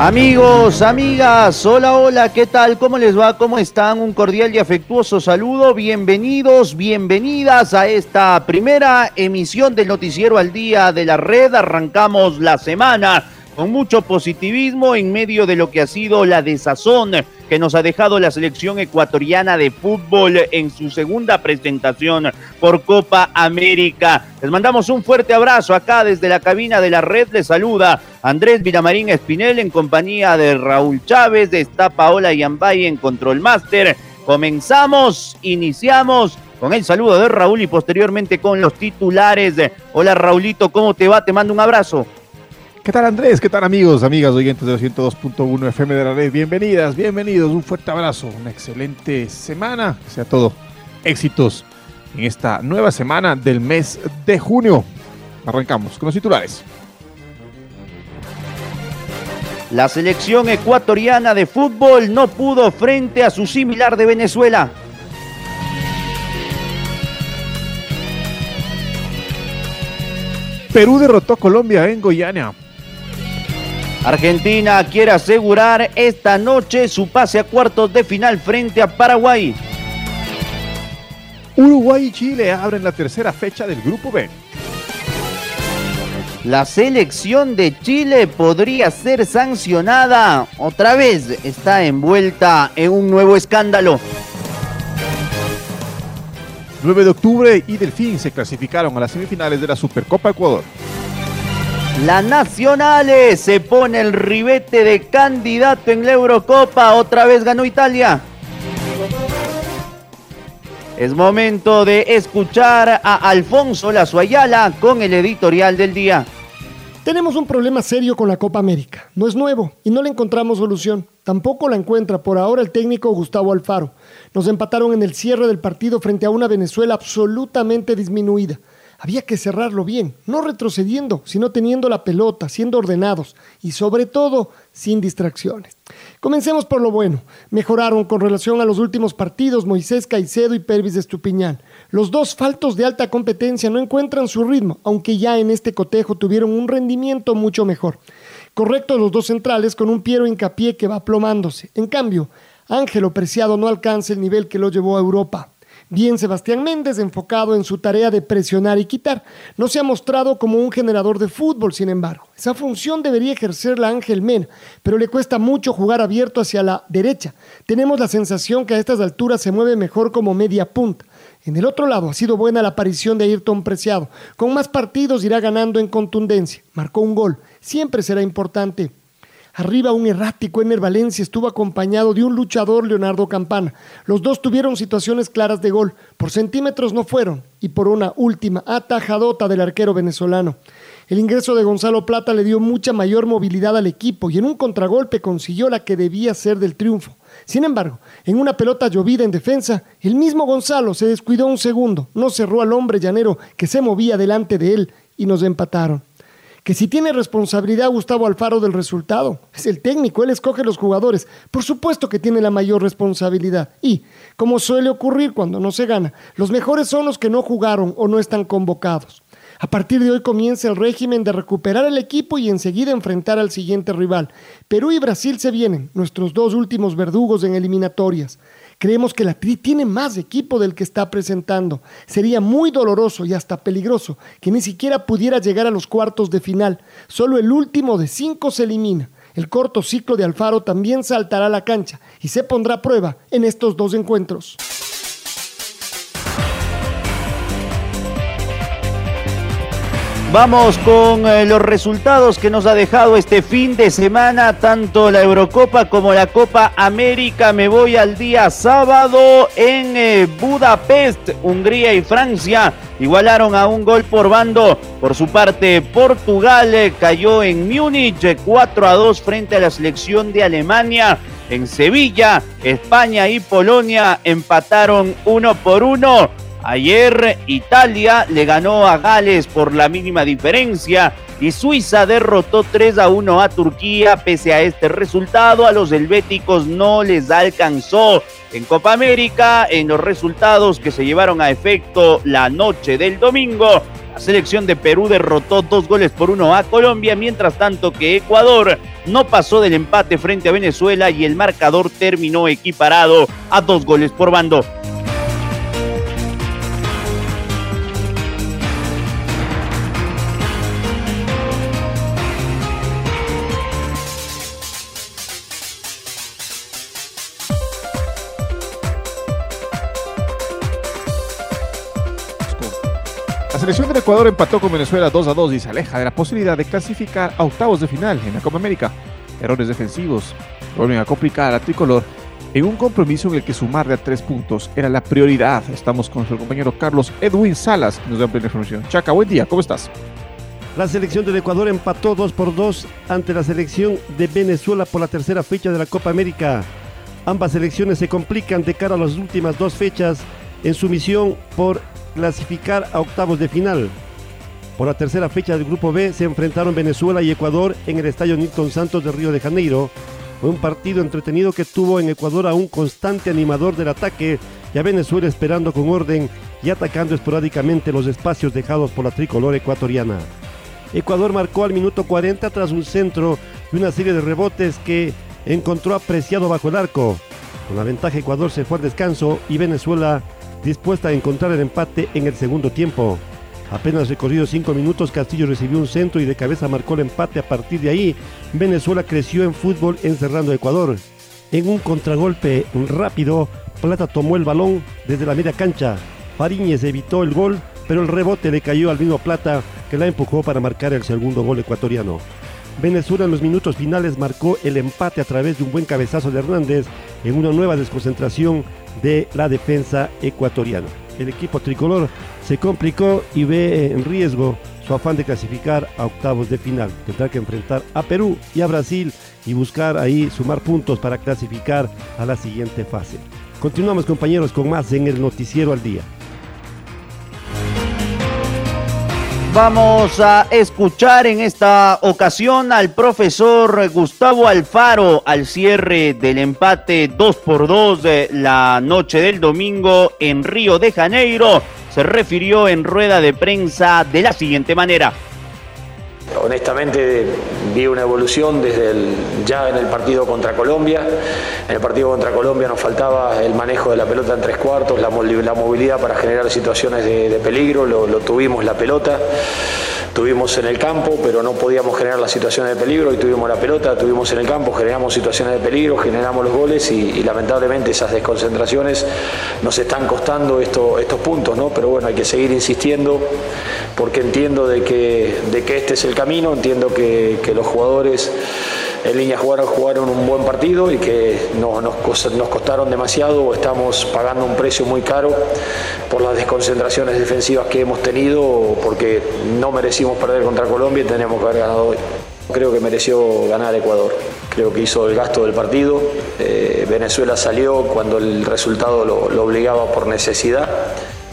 Amigos, amigas, hola, hola, ¿qué tal? ¿Cómo les va? ¿Cómo están? Un cordial y afectuoso saludo. Bienvenidos, bienvenidas a esta primera emisión del Noticiero al Día de la Red. Arrancamos la semana con mucho positivismo en medio de lo que ha sido la desazón que nos ha dejado la selección ecuatoriana de fútbol en su segunda presentación por Copa América. Les mandamos un fuerte abrazo acá desde la cabina de la red. Les saluda Andrés Vilamarín Espinel en compañía de Raúl Chávez, está Paola Yambay en Control Master. Comenzamos, iniciamos con el saludo de Raúl y posteriormente con los titulares. Hola Raulito, ¿cómo te va? Te mando un abrazo. ¿Qué tal Andrés? ¿Qué tal amigos, amigas oyentes de 102.1 FM de la red? Bienvenidas, bienvenidos, un fuerte abrazo, una excelente semana, que sea todo éxitos en esta nueva semana del mes de junio. Arrancamos con los titulares. La selección ecuatoriana de fútbol no pudo frente a su similar de Venezuela. Perú derrotó a Colombia en Goiânia Argentina quiere asegurar esta noche su pase a cuartos de final frente a Paraguay. Uruguay y Chile abren la tercera fecha del Grupo B. La selección de Chile podría ser sancionada. Otra vez está envuelta en un nuevo escándalo. 9 de octubre y Delfín se clasificaron a las semifinales de la Supercopa Ecuador. La Nacionales se pone el ribete de candidato en la Eurocopa. Otra vez ganó Italia. Es momento de escuchar a Alfonso Lazuayala con el editorial del día. Tenemos un problema serio con la Copa América. No es nuevo y no le encontramos solución. Tampoco la encuentra por ahora el técnico Gustavo Alfaro. Nos empataron en el cierre del partido frente a una Venezuela absolutamente disminuida. Había que cerrarlo bien, no retrocediendo, sino teniendo la pelota, siendo ordenados y sobre todo sin distracciones. Comencemos por lo bueno. Mejoraron con relación a los últimos partidos Moisés Caicedo y Pervis Estupiñán. Los dos faltos de alta competencia no encuentran su ritmo, aunque ya en este cotejo tuvieron un rendimiento mucho mejor. Correcto los dos centrales con un Piero Hincapié que va plomándose. En cambio, Ángelo Preciado no alcanza el nivel que lo llevó a Europa. Bien Sebastián Méndez, enfocado en su tarea de presionar y quitar, no se ha mostrado como un generador de fútbol, sin embargo. Esa función debería ejercerla Ángel Mena, pero le cuesta mucho jugar abierto hacia la derecha. Tenemos la sensación que a estas alturas se mueve mejor como media punta. En el otro lado ha sido buena la aparición de Ayrton Preciado. Con más partidos irá ganando en contundencia. Marcó un gol. Siempre será importante. Arriba un errático Ener Valencia estuvo acompañado de un luchador Leonardo Campana. Los dos tuvieron situaciones claras de gol. Por centímetros no fueron y por una última atajadota del arquero venezolano. El ingreso de Gonzalo Plata le dio mucha mayor movilidad al equipo y en un contragolpe consiguió la que debía ser del triunfo. Sin embargo, en una pelota llovida en defensa, el mismo Gonzalo se descuidó un segundo, no cerró al hombre llanero que se movía delante de él y nos empataron que si tiene responsabilidad Gustavo Alfaro del resultado. Es el técnico, él escoge los jugadores. Por supuesto que tiene la mayor responsabilidad. Y, como suele ocurrir cuando no se gana, los mejores son los que no jugaron o no están convocados. A partir de hoy comienza el régimen de recuperar el equipo y enseguida enfrentar al siguiente rival. Perú y Brasil se vienen, nuestros dos últimos verdugos en eliminatorias. Creemos que la Tri tiene más equipo del que está presentando. Sería muy doloroso y hasta peligroso que ni siquiera pudiera llegar a los cuartos de final. Solo el último de cinco se elimina. El corto ciclo de Alfaro también saltará a la cancha y se pondrá a prueba en estos dos encuentros. Vamos con eh, los resultados que nos ha dejado este fin de semana, tanto la Eurocopa como la Copa América. Me voy al día sábado en eh, Budapest, Hungría y Francia. Igualaron a un gol por bando. Por su parte, Portugal eh, cayó en Múnich 4 a 2 frente a la selección de Alemania. En Sevilla, España y Polonia empataron uno por uno. Ayer Italia le ganó a Gales por la mínima diferencia y Suiza derrotó 3 a 1 a Turquía. Pese a este resultado, a los helvéticos no les alcanzó. En Copa América, en los resultados que se llevaron a efecto la noche del domingo, la selección de Perú derrotó dos goles por uno a Colombia, mientras tanto que Ecuador no pasó del empate frente a Venezuela y el marcador terminó equiparado a dos goles por bando. Selección del Ecuador empató con Venezuela 2 a 2 y se aleja de la posibilidad de clasificar a octavos de final en la Copa América. Errores defensivos vuelven a complicar a la tricolor en un compromiso en el que sumarle a tres puntos era la prioridad. Estamos con su compañero Carlos Edwin Salas, que nos da plena información. Chaca, buen día, ¿cómo estás? La selección del Ecuador empató 2 por 2 ante la selección de Venezuela por la tercera fecha de la Copa América. Ambas selecciones se complican de cara a las últimas dos fechas en su misión por clasificar a octavos de final. Por la tercera fecha del Grupo B se enfrentaron Venezuela y Ecuador en el Estadio Nilton Santos de Río de Janeiro. Fue un partido entretenido que tuvo en Ecuador a un constante animador del ataque y a Venezuela esperando con orden y atacando esporádicamente los espacios dejados por la tricolor ecuatoriana. Ecuador marcó al minuto 40 tras un centro y una serie de rebotes que encontró apreciado bajo el arco. Con la ventaja Ecuador se fue al descanso y Venezuela dispuesta a encontrar el empate en el segundo tiempo. Apenas recorridos cinco minutos, Castillo recibió un centro y de cabeza marcó el empate. A partir de ahí, Venezuela creció en fútbol encerrando a Ecuador. En un contragolpe rápido, Plata tomó el balón desde la media cancha. Fariñez evitó el gol, pero el rebote le cayó al mismo Plata que la empujó para marcar el segundo gol ecuatoriano. Venezuela en los minutos finales marcó el empate a través de un buen cabezazo de Hernández en una nueva desconcentración de la defensa ecuatoriana. El equipo tricolor se complicó y ve en riesgo su afán de clasificar a octavos de final. Tendrá que enfrentar a Perú y a Brasil y buscar ahí sumar puntos para clasificar a la siguiente fase. Continuamos compañeros con más en el noticiero al día. Vamos a escuchar en esta ocasión al profesor Gustavo Alfaro al cierre del empate 2 por 2 de la noche del domingo en Río de Janeiro. Se refirió en rueda de prensa de la siguiente manera. Honestamente vi una evolución desde ya en el partido contra Colombia. En el partido contra Colombia nos faltaba el manejo de la pelota en tres cuartos, la, movilidad para generar situaciones de, peligro, lo tuvimos la pelota tuvimos en el campo, pero no podíamos generar las situaciones de peligro y tuvimos la pelota, tuvimos en el campo, generamos situaciones de peligro, generamos los goles y, lamentablemente esas desconcentraciones nos están costando esto, estos puntos, ¿no? Pero bueno, hay que seguir insistiendo porque entiendo de que, de que este es el camino, entiendo que los jugadores en línea jugaron, jugaron un buen partido y que no, nos, costaron demasiado, estamos pagando un precio muy caro por las desconcentraciones defensivas que hemos tenido, porque no merecimos perder contra Colombia y tenemos que haber ganado hoy. Creo que mereció ganar Ecuador. Creo que hizo el gasto del partido. Eh, Venezuela salió cuando el resultado lo, lo obligaba por necesidad.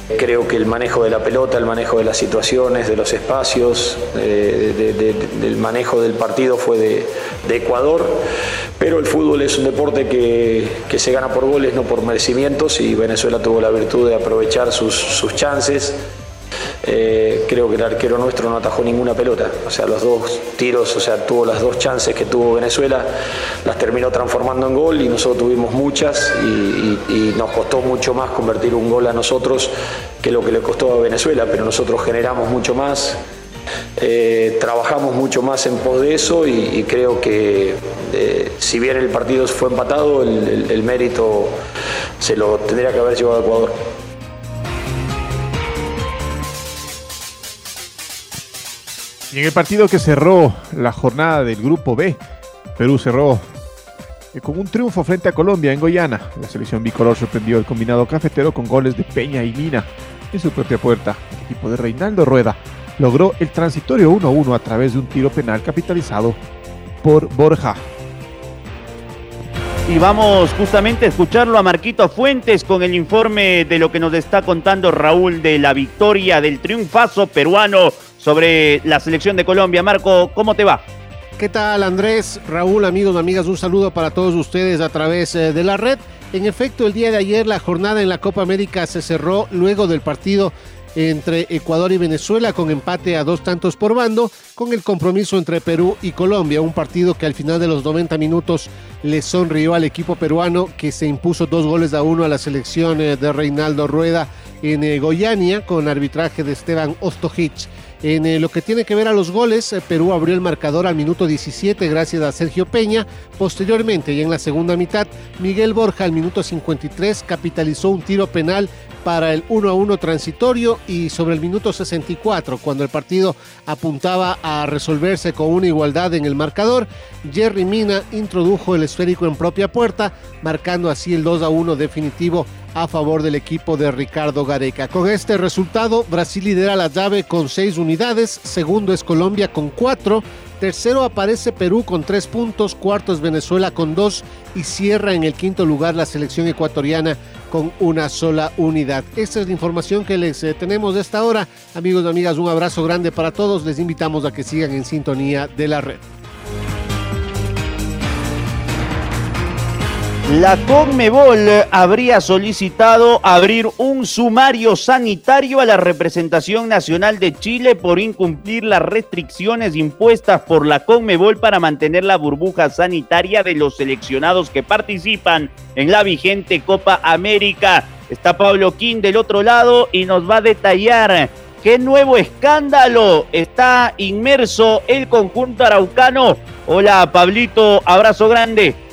Creo que el manejo de la pelota, el manejo de las situaciones, de los espacios, eh, de, de, de, del manejo del partido fue de, Ecuador, pero el fútbol es un deporte que, que, se gana por goles, no por merecimientos, y Venezuela tuvo la virtud de aprovechar sus, sus chances. Eh, creo que el arquero nuestro no atajó ninguna pelota, o sea, los dos tiros, o sea, tuvo las dos chances que tuvo Venezuela, las terminó transformando en gol y nosotros tuvimos muchas y, nos costó mucho más convertir un gol a nosotros que lo que le costó a Venezuela, pero nosotros generamos mucho más, eh, trabajamos mucho más en pos de eso y, creo que eh, si bien el partido fue empatado, el, el mérito se lo tendría que haber llevado a Ecuador. Y en el partido que cerró la jornada del Grupo B, Perú cerró eh, con un triunfo frente a Colombia en Goiânia. La selección bicolor sorprendió al combinado cafetero con goles de Peña y Mina en su propia puerta. El equipo de Reinaldo Rueda logró el transitorio 1-1 a través de un tiro penal capitalizado por Borja. Y vamos justamente a escucharlo a Marquito Fuentes con el informe de lo que nos está contando Raúl de la victoria del triunfazo peruano sobre la selección de Colombia. Marco, ¿cómo te va? ¿Qué tal Andrés, Raúl, amigos, amigas? Un saludo para todos ustedes a través eh, de la red. En efecto, el día de ayer la jornada en la Copa América se cerró luego del partido entre Ecuador y Venezuela con empate a dos tantos por bando, con el compromiso entre Perú y Colombia, un partido que al final de los 90 minutos le sonrió al equipo peruano que se impuso dos goles a uno a la selección eh, de Reinaldo Rueda en eh, Goiania con arbitraje de Esteban Ostojic. En eh, lo que tiene que ver a los goles, Perú abrió el marcador al minuto 17 gracias a Sergio Peña. Posteriormente y en la segunda mitad, Miguel Borja al minuto 53 capitalizó un tiro penal para el 1 a 1 transitorio y sobre el minuto 64, cuando el partido apuntaba a resolverse con una igualdad en el marcador, Jerry Mina introdujo el esférico en propia puerta, marcando así el 2 a 1 definitivo a favor del equipo de Ricardo Gareca. Con este resultado, Brasil lidera la llave con seis unidades, segundo es Colombia con cuatro, tercero aparece Perú con tres puntos, cuarto es Venezuela con dos y cierra en el quinto lugar la selección ecuatoriana con una sola unidad. Esta es la información que les eh, tenemos de esta hora. Amigos y amigas, un abrazo grande para todos. Les invitamos a que sigan en sintonía de la red. La Conmebol habría solicitado abrir un sumario sanitario a la representación nacional de Chile por incumplir las restricciones impuestas por la Conmebol para mantener la burbuja sanitaria de los seleccionados que participan en la vigente Copa América. Está Pablo King del otro lado y nos va a detallar qué nuevo escándalo está inmerso el conjunto araucano. Hola Pablito, abrazo grande.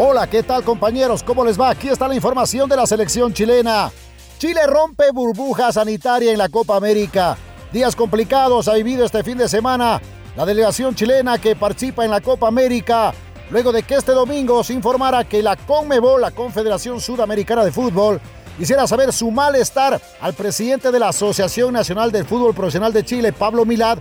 Hola, ¿qué tal compañeros? ¿Cómo les va? Aquí está la información de la selección chilena. Chile rompe burbuja sanitaria en la Copa América. Días complicados ha vivido este fin de semana la delegación chilena que participa en la Copa América, luego de que este domingo se informara que la CONMEBOL, la Confederación Sudamericana de Fútbol, quisiera saber su malestar al presidente de la Asociación Nacional del Fútbol Profesional de Chile, Pablo Milad,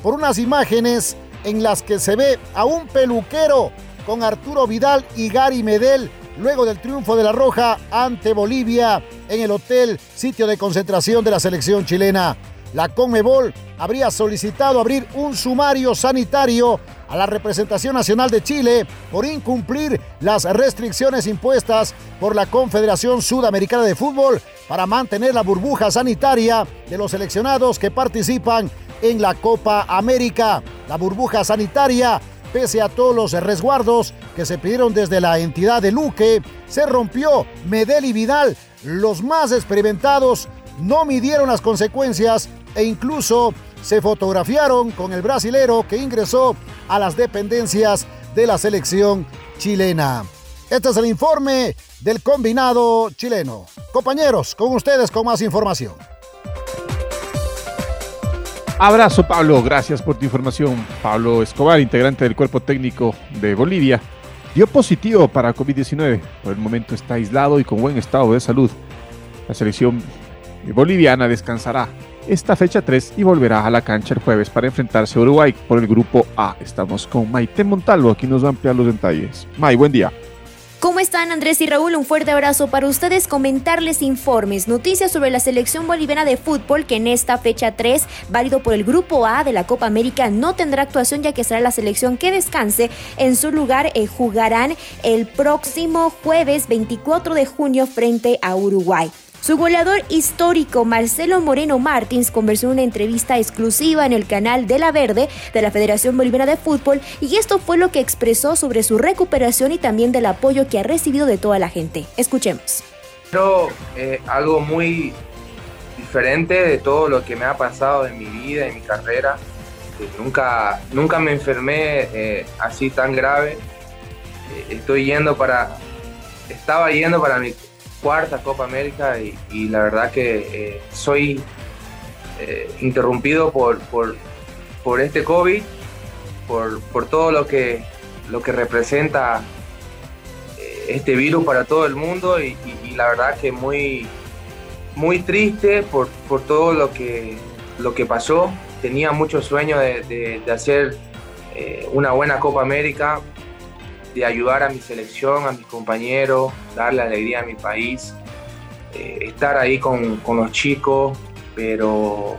por unas imágenes en las que se ve a un peluquero con Arturo Vidal y Gary Medel luego del triunfo de la Roja ante Bolivia en el hotel sitio de concentración de la selección chilena. La Conmebol habría solicitado abrir un sumario sanitario a la representación nacional de Chile por incumplir las restricciones impuestas por la Confederación Sudamericana de Fútbol para mantener la burbuja sanitaria de los seleccionados que participan en la Copa América. La burbuja sanitaria Pese a todos los resguardos que se pidieron desde la entidad de Luque, se rompió Medel y Vidal, los más experimentados, no midieron las consecuencias e incluso se fotografiaron con el brasilero que ingresó a las dependencias de la selección chilena. Este es el informe del combinado chileno. Compañeros, con ustedes con más información. Abrazo Pablo, gracias por tu información. Pablo Escobar, integrante del cuerpo técnico de Bolivia, dio positivo para COVID-19. Por el momento está aislado y con buen estado de salud. La selección boliviana descansará esta fecha 3 y volverá a la cancha el jueves para enfrentarse a Uruguay por el grupo A. Estamos con Maite Montalvo, aquí nos va a ampliar los detalles. May, buen día. ¿Cómo están Andrés y Raúl? Un fuerte abrazo para ustedes, comentarles informes, noticias sobre la selección boliviana de fútbol que en esta fecha 3, válido por el Grupo A de la Copa América, no tendrá actuación ya que será la selección que descanse. En su lugar eh, jugarán el próximo jueves 24 de junio frente a Uruguay. Su goleador histórico Marcelo Moreno Martins conversó en una entrevista exclusiva en el canal de La Verde de la Federación Boliviana de Fútbol y esto fue lo que expresó sobre su recuperación y también del apoyo que ha recibido de toda la gente. Escuchemos. Pero eh, algo muy diferente de todo lo que me ha pasado en mi vida, en mi carrera. nunca, nunca me enfermé eh, así tan grave. Eh, estoy yendo para, estaba yendo para mi cuarta Copa América y, la verdad que eh, soy eh, interrumpido por, por, por este COVID, por, por todo lo que, lo que representa eh, este virus para todo el mundo y, la verdad que muy, muy triste por, por todo lo que, lo que pasó. Tenía mucho sueño de, de, hacer una buena Copa América, de ayudar a mi selección, a mis compañeros, darle alegría a mi país, eh, estar ahí con, con, los chicos, pero,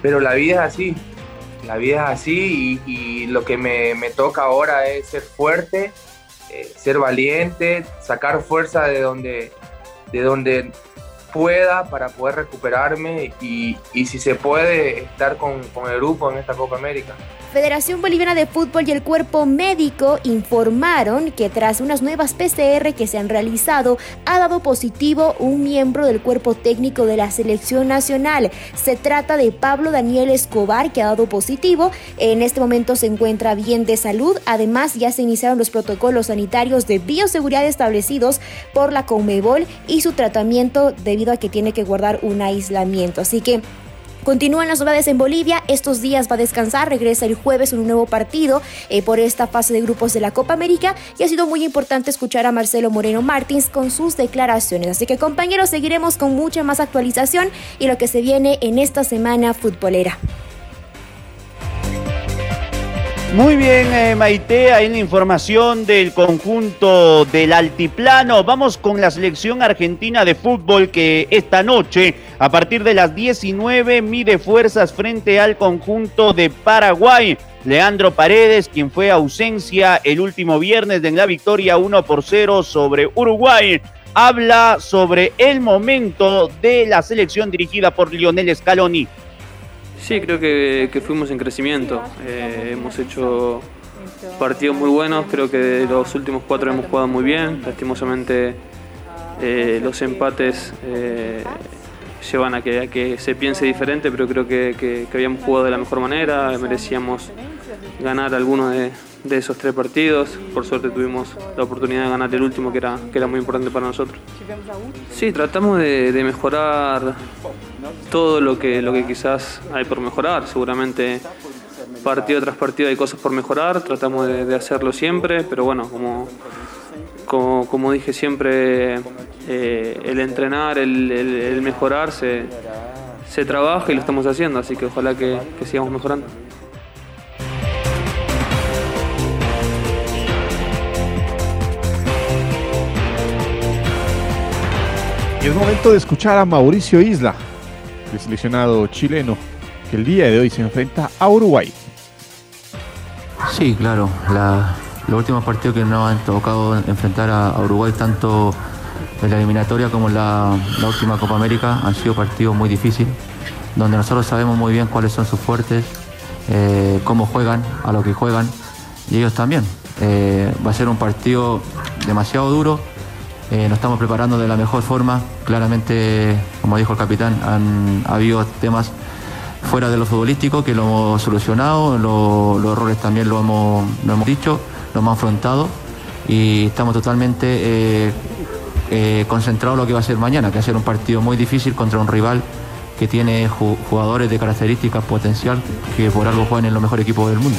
pero la vida es así, la vida es así y, lo que me, me, toca ahora es ser fuerte, eh, ser valiente, sacar fuerza de donde, de donde pueda para poder recuperarme y, y si se puede estar con, con el grupo en esta Copa América. Federación Boliviana de Fútbol y el cuerpo médico informaron que tras unas nuevas PCR que se han realizado, ha dado positivo un miembro del cuerpo técnico de la selección nacional. Se trata de Pablo Daniel Escobar, que ha dado positivo. En este momento se encuentra bien de salud. Además, ya se iniciaron los protocolos sanitarios de bioseguridad establecidos por la Conmebol y su tratamiento debido a que tiene que guardar un aislamiento. Así que Continúan las novedades en Bolivia. Estos días va a descansar. Regresa el jueves un nuevo partido eh, por esta fase de grupos de la Copa América. Y ha sido muy importante escuchar a Marcelo Moreno Martins con sus declaraciones. Así que compañeros, seguiremos con mucha más actualización y lo que se viene en esta semana futbolera. Muy bien, eh, Maite, hay una información del conjunto del Altiplano. Vamos con la selección argentina de fútbol que esta noche, a partir de las 19, mide fuerzas frente al conjunto de Paraguay. Leandro Paredes, quien fue ausencia el último viernes en la victoria 1 por 0 sobre Uruguay, habla sobre el momento de la selección dirigida por Lionel Scaloni. Sí, creo que, fuimos en crecimiento. Eh, hemos hecho partidos muy buenos, creo que de los últimos cuatro hemos jugado muy bien. Lastimosamente eh, los empates eh, llevan a que, que, se piense diferente, pero creo que, habíamos jugado de la mejor manera, merecíamos ganar alguno de, esos tres partidos. Por suerte tuvimos la oportunidad de ganar el último, que era, que era muy importante para nosotros. Sí, tratamos de, de mejorar todo lo que, lo que quizás hay por mejorar. Seguramente partido tras partido hay cosas por mejorar, tratamos de, hacerlo siempre, pero bueno, como, como, dije siempre, eh, el entrenar, el, mejorar se, trabaja y lo estamos haciendo, así que ojalá que sigamos mejorando. Y es momento de escuchar a Mauricio Isla, el seleccionado chileno, que el día de hoy se enfrenta a Uruguay. Sí, claro. La, los últimos partidos que nos han tocado enfrentar a, Uruguay, tanto en la eliminatoria como en la, última Copa América, han sido partidos muy difíciles, donde nosotros sabemos muy bien cuáles son sus fuertes, eh, cómo juegan, a lo que juegan, y ellos también. Eh, va a ser un partido demasiado duro, eh, nos estamos preparando de la mejor forma. Claramente, como dijo el capitán, han habido temas fuera de lo futbolístico que lo hemos solucionado, los errores también lo hemos, hemos dicho, lo hemos afrontado y estamos totalmente eh, eh, concentrados en lo que va a ser mañana, que va a ser un partido muy difícil contra un rival que tiene jugadores de características potencial que por algo juegan en los mejores equipos del mundo.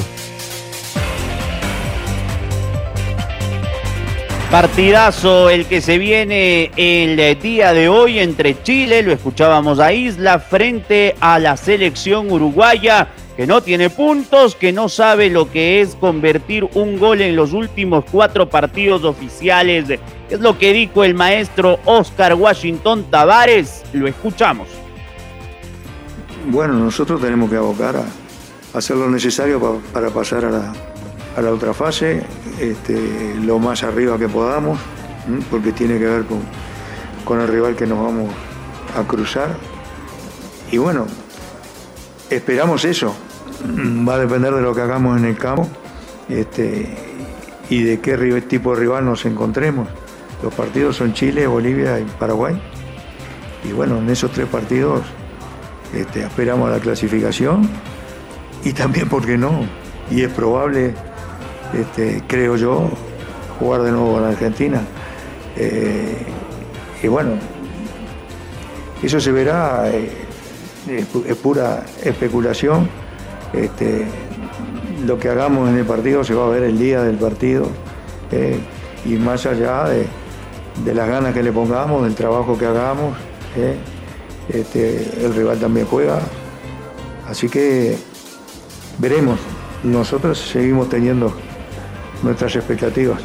Partidazo el que se viene el día de hoy entre Chile, lo escuchábamos a Isla, frente a la selección uruguaya, que no tiene puntos, que no sabe lo que es convertir un gol en los últimos cuatro partidos oficiales. Es lo que dijo el maestro Oscar Washington Tavares. Lo escuchamos. Bueno, nosotros tenemos que abocar a hacer lo necesario para pasar a la, a la otra fase, este, lo más arriba que podamos, porque tiene que ver con, con el rival que nos vamos a cruzar. Y bueno, esperamos eso. Va a depender de lo que hagamos en el campo este, y de qué tipo de rival nos encontremos. Los partidos son Chile, Bolivia y Paraguay. Y bueno, en esos tres partidos este, esperamos la clasificación y también, ¿por qué no? Y es probable este, creo yo, jugar de nuevo en Argentina. Eh, y bueno, eso se verá, eh, es, pura especulación, este, lo que hagamos en el partido se va a ver el día del partido eh, y más allá de, las ganas que le pongamos, del trabajo que hagamos, este, el rival también juega. Así que veremos. Nosotros seguimos teniendo nuestras expectativas.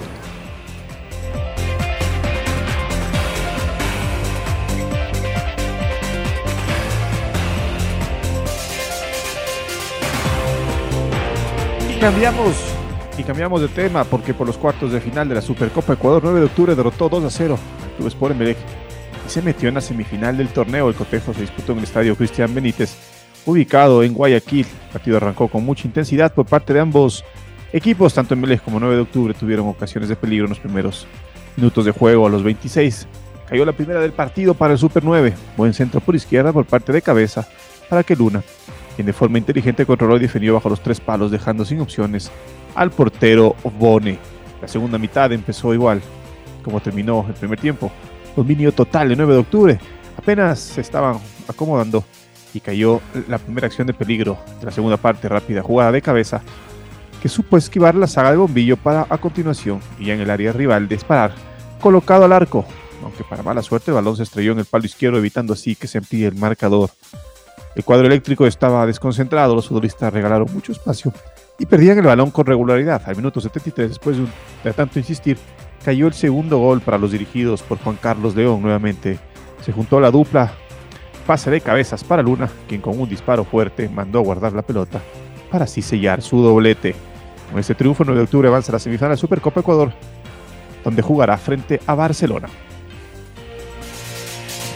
Y cambiamos, y cambiamos de tema porque por los cuartos de final de la Supercopa Ecuador 9 de octubre derrotó 2 a 0 al Club Sport Emelec y se metió en la semifinal del torneo. El cotejo se disputó en el estadio Cristian Benítez, ubicado en Guayaquil. El partido arrancó con mucha intensidad por parte de ambos equipos, tanto Emelec como 9 de octubre tuvieron ocasiones de peligro en los primeros minutos de juego. A los 26 cayó la primera del partido para el Super 9. Buen centro por izquierda por parte de cabeza para que Luna quien de forma inteligente controló y defendió bajo los tres palos, dejando sin opciones al portero Bone. La segunda mitad empezó igual, como terminó el primer tiempo. Dominio total el 9 de octubre. Apenas se estaban acomodando y cayó la primera acción de peligro de la segunda parte, rápida jugada de cabeza, que supo esquivar la saga de bombillo para a continuación y en el área rival disparar, colocado al arco, aunque para mala suerte el balón se estrelló en el palo izquierdo evitando así que se amplíe el marcador el cuadro eléctrico estaba desconcentrado, los futbolistas regalaron mucho espacio y perdían el balón con regularidad. Al minuto 73, después de, tanto insistir, cayó el segundo gol para los dirigidos por Juan Carlos León. Nuevamente se juntó la dupla, pase de cabezas para Luna, quien con un disparo fuerte mandó a guardar la pelota para así sellar su doblete. Con este triunfo, el 9 de octubre avanza a la semifinal de Supercopa Ecuador, donde jugará frente a Barcelona.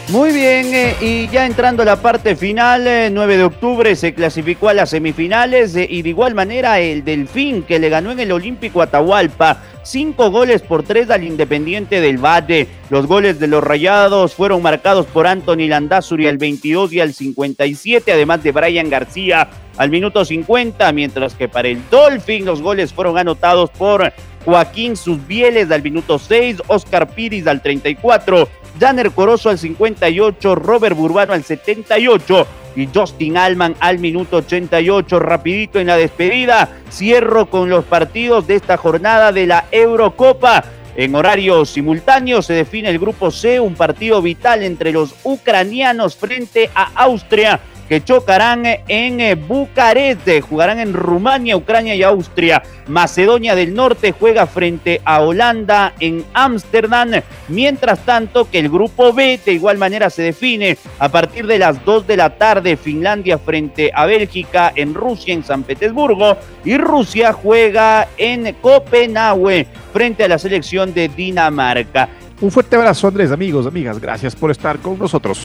Muy bien, eh, y ya entrando a la parte final, 9 eh, de octubre se clasificó a las semifinales eh, y de igual manera el Delfín que le ganó en el Olímpico Atahualpa. Cinco goles por tres al Independiente del Valle. Los goles de los Rayados fueron marcados por Anthony Landazuri al 22 y al 57, además de Brian García al minuto 50, mientras que para el Dolphin los goles fueron anotados por Joaquín Susbieles al minuto 6, Oscar Piris al 34 Danner Corozo al 58, Robert Burbano al 78 y Justin Alman al minuto 88. Rapidito en la despedida. Cierro con los partidos de esta jornada de la Eurocopa. En horario simultáneo se define el grupo C, un partido vital entre los ucranianos frente a Austria que chocarán en eh, Bucarest, jugarán en Rumania, Ucrania y Austria. Macedonia del Norte juega frente a Holanda en Ámsterdam, mientras tanto que el grupo B de igual manera se define a partir de las 2 de la tarde, Finlandia frente a Bélgica en Rusia, en San Petersburgo, y Rusia juega en Copenhague frente a la selección de Dinamarca. Un fuerte abrazo Andrés, amigos, amigas, gracias por estar con nosotros.